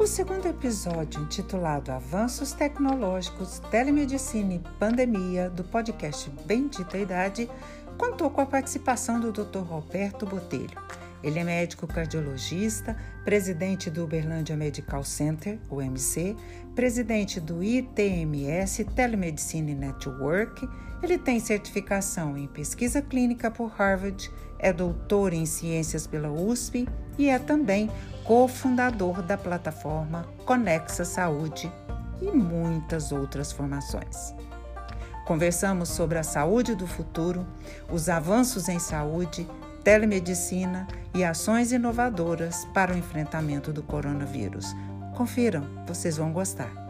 O segundo episódio, intitulado Avanços Tecnológicos, Telemedicina e Pandemia, do podcast Bendita Idade, contou com a participação do Dr. Roberto Botelho. Ele é médico cardiologista, presidente do Uberlândia Medical Center, UMC, presidente do ITMS Telemedicine Network. Ele tem certificação em pesquisa clínica por Harvard, é doutor em ciências pela USP e é também cofundador da plataforma Conexa Saúde e muitas outras formações. Conversamos sobre a saúde do futuro, os avanços em saúde, telemedicina e ações inovadoras para o enfrentamento do coronavírus. Confiram, vocês vão gostar.